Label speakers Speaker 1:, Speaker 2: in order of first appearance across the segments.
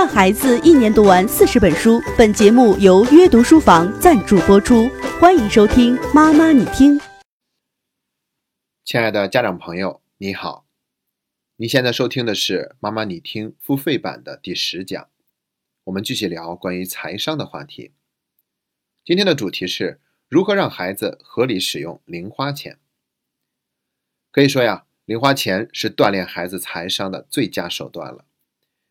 Speaker 1: 让孩子一年读完四十本书。本节目由约读书房赞助播出，欢迎收听。妈妈，你听。
Speaker 2: 亲爱的家长朋友，你好，你现在收听的是《妈妈你听》付费版的第十讲，我们继续聊关于财商的话题。今天的主题是如何让孩子合理使用零花钱。可以说呀，零花钱是锻炼孩子财商的最佳手段了。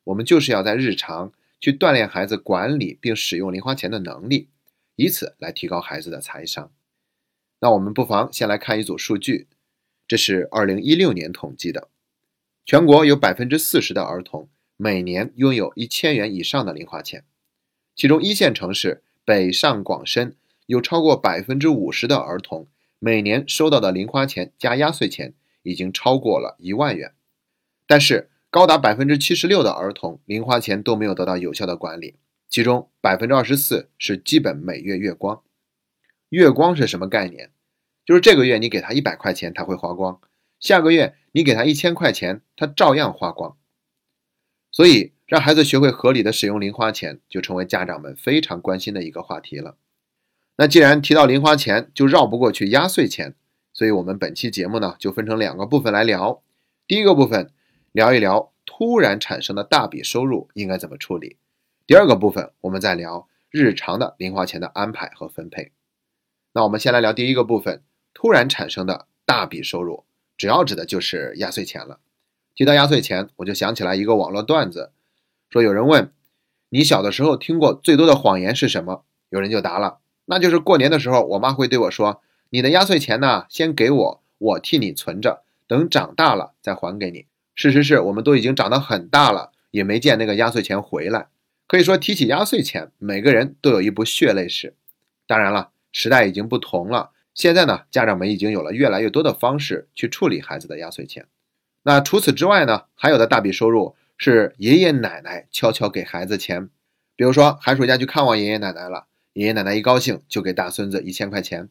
Speaker 2: 我们就是要在日常去锻炼孩子管理并使用零花钱的能力，以此来提高孩子的财商。那我们不妨先来看一组数据，这是二零一六年统计的，全国有百分之四十的儿童每年拥有一千元以上的零花钱，其中一线城市北上广深有超过百分之五十的儿童每年收到的零花钱加压岁钱已经超过了一万元，但是。高达百分之七十六的儿童零花钱都没有得到有效的管理，其中百分之二十四是基本每月月光。月光是什么概念？就是这个月你给他一百块钱，他会花光；下个月你给他一千块钱，他照样花光。所以，让孩子学会合理的使用零花钱，就成为家长们非常关心的一个话题了。那既然提到零花钱，就绕不过去压岁钱，所以我们本期节目呢，就分成两个部分来聊。第一个部分。聊一聊突然产生的大笔收入应该怎么处理。第二个部分，我们再聊日常的零花钱的安排和分配。那我们先来聊第一个部分，突然产生的大笔收入，主要指的就是压岁钱了。提到压岁钱，我就想起来一个网络段子，说有人问你小的时候听过最多的谎言是什么？有人就答了，那就是过年的时候，我妈会对我说：“你的压岁钱呢，先给我，我替你存着，等长大了再还给你。”事实是我们都已经长得很大了，也没见那个压岁钱回来。可以说，提起压岁钱，每个人都有一部血泪史。当然了，时代已经不同了，现在呢，家长们已经有了越来越多的方式去处理孩子的压岁钱。那除此之外呢，还有的大笔收入是爷爷奶奶悄悄给孩子钱，比如说寒暑假去看望爷爷奶奶了，爷爷奶奶一高兴就给大孙子一千块钱；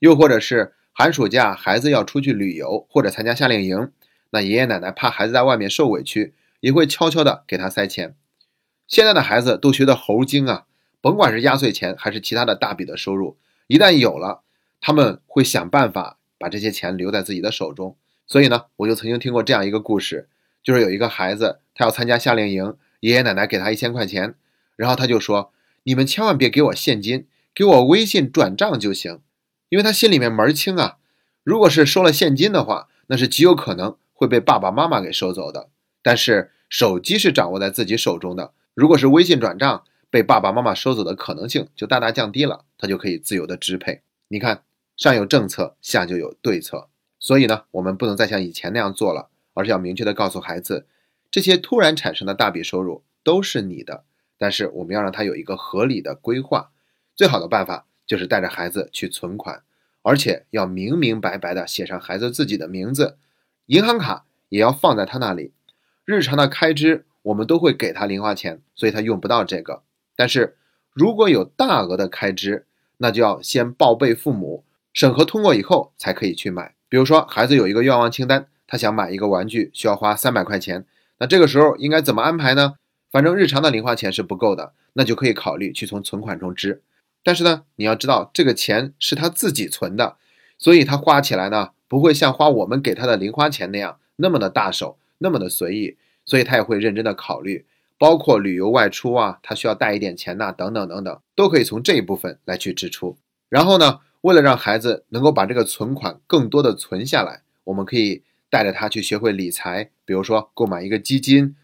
Speaker 2: 又或者是寒暑假孩子要出去旅游或者参加夏令营。那爷爷奶奶怕孩子在外面受委屈，也会悄悄的给他塞钱。现在的孩子都学的猴精啊，甭管是压岁钱还是其他的大笔的收入，一旦有了，他们会想办法把这些钱留在自己的手中。所以呢，我就曾经听过这样一个故事，就是有一个孩子他要参加夏令营，爷爷奶奶给他一千块钱，然后他就说：“你们千万别给我现金，给我微信转账就行。”因为他心里面门儿清啊，如果是收了现金的话，那是极有可能。会被爸爸妈妈给收走的，但是手机是掌握在自己手中的。如果是微信转账被爸爸妈妈收走的可能性就大大降低了，他就可以自由的支配。你看，上有政策，下就有对策。所以呢，我们不能再像以前那样做了，而是要明确的告诉孩子，这些突然产生的大笔收入都是你的，但是我们要让他有一个合理的规划。最好的办法就是带着孩子去存款，而且要明明白白的写上孩子自己的名字。银行卡也要放在他那里，日常的开支我们都会给他零花钱，所以他用不到这个。但是如果有大额的开支，那就要先报备父母，审核通过以后才可以去买。比如说孩子有一个愿望清单，他想买一个玩具，需要花三百块钱，那这个时候应该怎么安排呢？反正日常的零花钱是不够的，那就可以考虑去从存款中支。但是呢，你要知道这个钱是他自己存的，所以他花起来呢。不会像花我们给他的零花钱那样那么的大手，那么的随意，所以他也会认真的考虑，包括旅游外出啊，他需要带一点钱呐，等等等等，都可以从这一部分来去支出。然后呢，为了让孩子能够把这个存款更多的存下来，我们可以带着他去学会理财，比如说购买一个基金，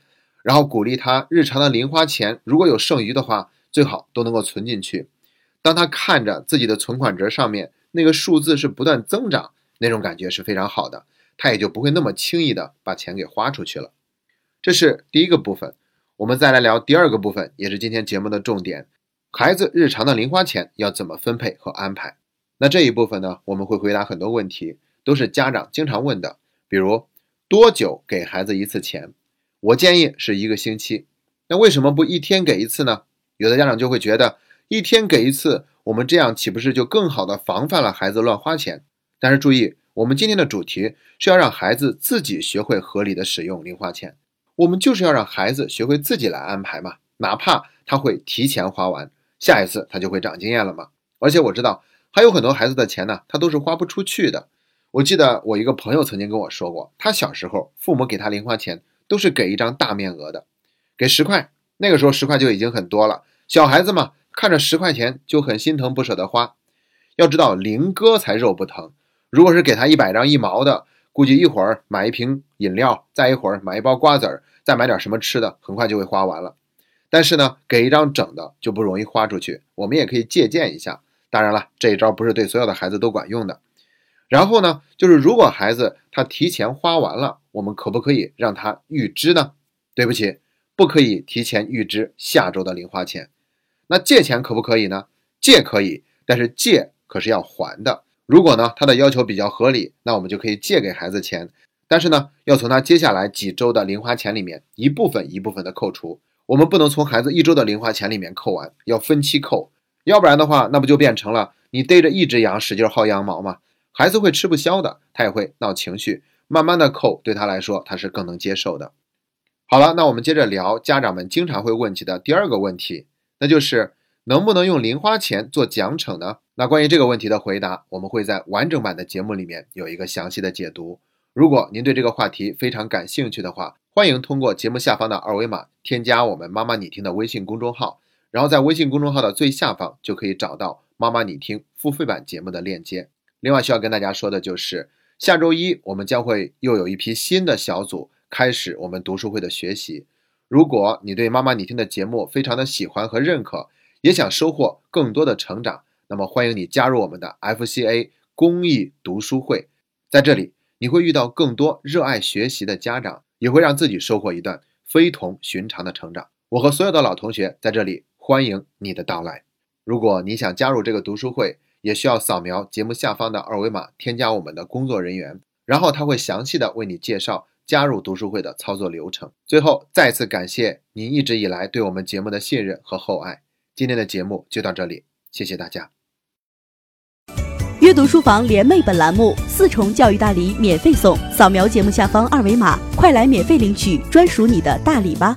Speaker 2: 然后鼓励他日常的零花钱如果有剩余的话，最好都能够存进去。当他看着自己的存款折上面那个数字是不断增长。那种感觉是非常好的，他也就不会那么轻易的把钱给花出去了。这是第一个部分，我们再来聊第二个部分，也是今天节目的重点：孩子日常的零花钱要怎么分配和安排。那这一部分呢，我们会回答很多问题，都是家长经常问的，比如多久给孩子一次钱？我建议是一个星期。那为什么不一天给一次呢？有的家长就会觉得一天给一次，我们这样岂不是就更好的防范了孩子乱花钱？但是注意，我们今天的主题是要让孩子自己学会合理的使用零花钱。我们就是要让孩子学会自己来安排嘛，哪怕他会提前花完，下一次他就会长经验了嘛。而且我知道还有很多孩子的钱呢，他都是花不出去的。我记得我一个朋友曾经跟我说过，他小时候父母给他零花钱都是给一张大面额的，给十块，那个时候十块就已经很多了。小孩子嘛，看着十块钱就很心疼，不舍得花。要知道零哥才肉不疼，如果是给他一百张一毛的，估计一会儿买一瓶饮料，再一会儿买一包瓜子儿，再买点什么吃的，很快就会花完了。但是呢，给一张整的就不容易花出去。我们也可以借鉴一下，当然了，这一招不是对所有的孩子都管用的。然后呢，就是如果孩子他提前花完了，我们可不可以让他预支呢？对不起，不可以提前预支下周的零花钱。那借钱可不可以呢？借可以，但是借可是要还的。如果呢他的要求比较合理，那我们就可以借给孩子钱，但是呢要从他接下来几周的零花钱里面一部分一部分的扣除。我们不能从孩子一周的零花钱里面扣完，要分期扣，要不然的话，那不就变成了你逮着一只羊使劲薅羊毛吗？孩子会吃不消的，他也会闹情绪。慢慢的扣，对他来说他是更能接受的。好了，那我们接着聊家长们经常会问起的第二个问题，那就是能不能用零花钱做奖惩呢？那关于这个问题的回答，我们会在完整版的节目里面有一个详细的解读。如果您对这个话题非常感兴趣的话，欢迎通过节目下方的二维码添加我们“妈妈你听”的微信公众号，然后在微信公众号的最下方就可以找到“妈妈你听”付费版节目的链接。另外需要跟大家说的就是，下周一我们将会又有一批新的小组开始我们读书会的学习。如果你对妈妈你听的节目非常的喜欢和认可，也想收获更多的成长，那么欢迎你加入我们的 FCA 公益读书会。在这里，你会遇到更多热爱学习的家长，也会让自己收获一段非同寻常的成长。我和所有的老同学在这里欢迎你的到来。如果你想加入这个读书会，也需要扫描节目下方的二维码，添加我们的工作人员，然后他会详细的为你介绍加入读书会的操作流程。最后，再次感谢您一直以来对我们节目的信任和厚爱。今天的节目就到这里，谢谢大家。
Speaker 1: 阅读书房联袂本栏目四重教育大礼免费送，扫描节目下方二维码，快来免费领取专属你的大礼吧。